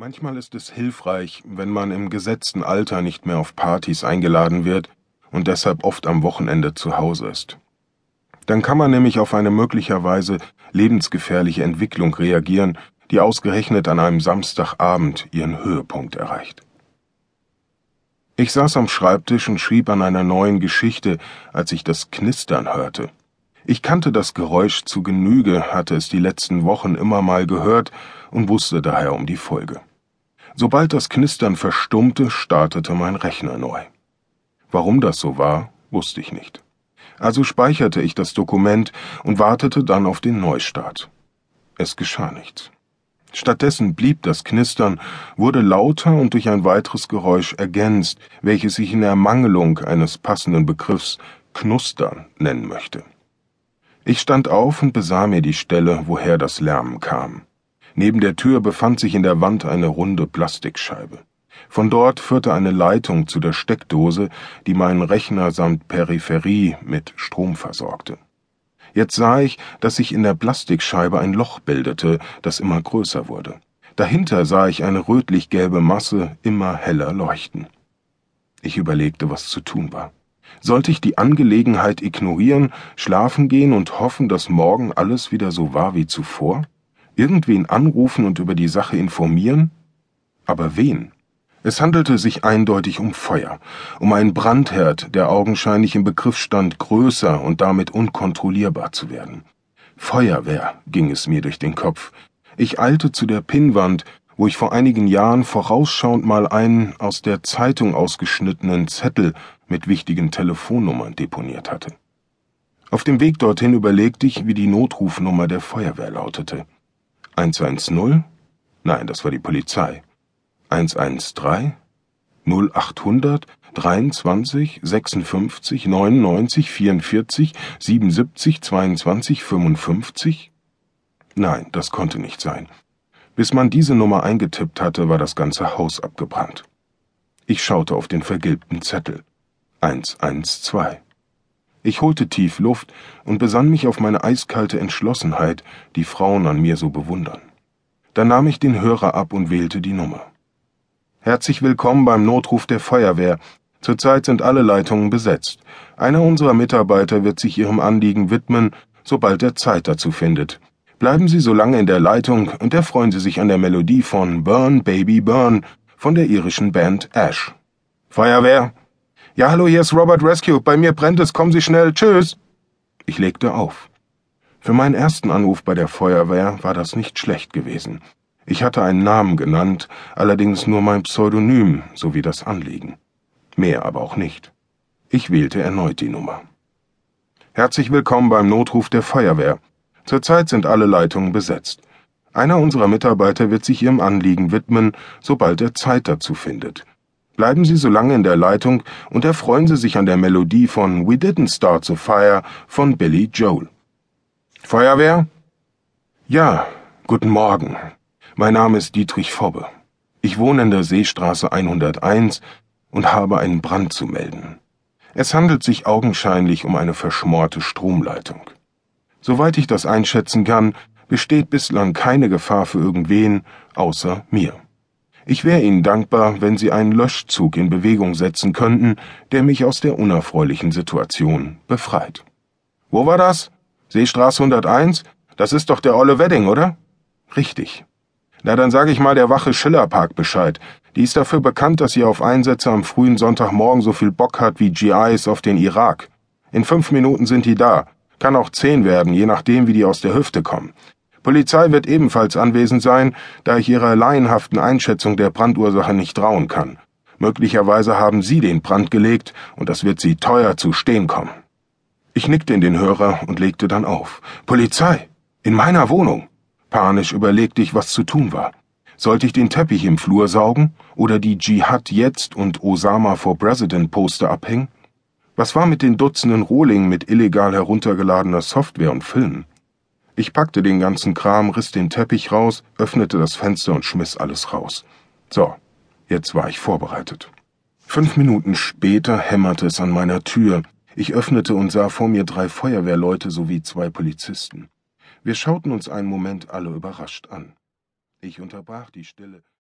Manchmal ist es hilfreich, wenn man im gesetzten Alter nicht mehr auf Partys eingeladen wird und deshalb oft am Wochenende zu Hause ist. Dann kann man nämlich auf eine möglicherweise lebensgefährliche Entwicklung reagieren, die ausgerechnet an einem Samstagabend ihren Höhepunkt erreicht. Ich saß am Schreibtisch und schrieb an einer neuen Geschichte, als ich das Knistern hörte. Ich kannte das Geräusch zu Genüge, hatte es die letzten Wochen immer mal gehört und wusste daher um die Folge. Sobald das Knistern verstummte, startete mein Rechner neu. Warum das so war, wusste ich nicht. Also speicherte ich das Dokument und wartete dann auf den Neustart. Es geschah nichts. Stattdessen blieb das Knistern, wurde lauter und durch ein weiteres Geräusch ergänzt, welches ich in Ermangelung eines passenden Begriffs Knustern nennen möchte. Ich stand auf und besah mir die Stelle, woher das Lärmen kam. Neben der Tür befand sich in der Wand eine runde Plastikscheibe. Von dort führte eine Leitung zu der Steckdose, die meinen Rechner samt Peripherie mit Strom versorgte. Jetzt sah ich, dass sich in der Plastikscheibe ein Loch bildete, das immer größer wurde. Dahinter sah ich eine rötlich-gelbe Masse immer heller leuchten. Ich überlegte, was zu tun war. Sollte ich die Angelegenheit ignorieren, schlafen gehen und hoffen, dass morgen alles wieder so war wie zuvor? Irgendwen anrufen und über die Sache informieren? Aber wen? Es handelte sich eindeutig um Feuer, um einen Brandherd, der augenscheinlich im Begriff stand, größer und damit unkontrollierbar zu werden. Feuerwehr ging es mir durch den Kopf. Ich eilte zu der Pinnwand, wo ich vor einigen Jahren vorausschauend mal einen aus der Zeitung ausgeschnittenen Zettel mit wichtigen Telefonnummern deponiert hatte. Auf dem Weg dorthin überlegte ich, wie die Notrufnummer der Feuerwehr lautete. 110? Nein, das war die Polizei. 113? 0800 23 56 99 44 77 22 55? Nein, das konnte nicht sein. Bis man diese Nummer eingetippt hatte, war das ganze Haus abgebrannt. Ich schaute auf den vergilbten Zettel. 112. Ich holte tief Luft und besann mich auf meine eiskalte Entschlossenheit, die Frauen an mir so bewundern. Dann nahm ich den Hörer ab und wählte die Nummer. Herzlich willkommen beim Notruf der Feuerwehr. Zurzeit sind alle Leitungen besetzt. Einer unserer Mitarbeiter wird sich Ihrem Anliegen widmen, sobald er Zeit dazu findet. Bleiben Sie so lange in der Leitung und erfreuen Sie sich an der Melodie von Burn Baby Burn von der irischen Band Ash. Feuerwehr, ja, hallo, hier ist Robert Rescue. Bei mir brennt es. Kommen Sie schnell. Tschüss. Ich legte auf. Für meinen ersten Anruf bei der Feuerwehr war das nicht schlecht gewesen. Ich hatte einen Namen genannt, allerdings nur mein Pseudonym sowie das Anliegen. Mehr aber auch nicht. Ich wählte erneut die Nummer. Herzlich willkommen beim Notruf der Feuerwehr. Zurzeit sind alle Leitungen besetzt. Einer unserer Mitarbeiter wird sich Ihrem Anliegen widmen, sobald er Zeit dazu findet. Bleiben Sie so lange in der Leitung und erfreuen Sie sich an der Melodie von We Didn't Start the Fire von Billy Joel. Feuerwehr? Ja, guten Morgen. Mein Name ist Dietrich Fobbe. Ich wohne in der Seestraße 101 und habe einen Brand zu melden. Es handelt sich augenscheinlich um eine verschmorte Stromleitung. Soweit ich das einschätzen kann, besteht bislang keine Gefahr für irgendwen außer mir. Ich wäre Ihnen dankbar, wenn Sie einen Löschzug in Bewegung setzen könnten, der mich aus der unerfreulichen Situation befreit. Wo war das? Seestraße 101? Das ist doch der olle Wedding, oder? Richtig. Na, dann sage ich mal der Wache Schillerpark Bescheid. Die ist dafür bekannt, dass sie auf Einsätze am frühen Sonntagmorgen so viel Bock hat wie GIs auf den Irak. In fünf Minuten sind die da. Kann auch zehn werden, je nachdem, wie die aus der Hüfte kommen. Polizei wird ebenfalls anwesend sein, da ich ihrer laienhaften Einschätzung der Brandursache nicht trauen kann. Möglicherweise haben Sie den Brand gelegt, und das wird Sie teuer zu stehen kommen. Ich nickte in den Hörer und legte dann auf. Polizei! In meiner Wohnung! Panisch überlegte ich, was zu tun war. Sollte ich den Teppich im Flur saugen oder die Dschihad jetzt und Osama for President Poster abhängen? Was war mit den Dutzenden Rohlingen mit illegal heruntergeladener Software und Filmen? Ich packte den ganzen Kram, riss den Teppich raus, öffnete das Fenster und schmiss alles raus. So, jetzt war ich vorbereitet. Fünf Minuten später hämmerte es an meiner Tür. Ich öffnete und sah vor mir drei Feuerwehrleute sowie zwei Polizisten. Wir schauten uns einen Moment alle überrascht an. Ich unterbrach die Stille.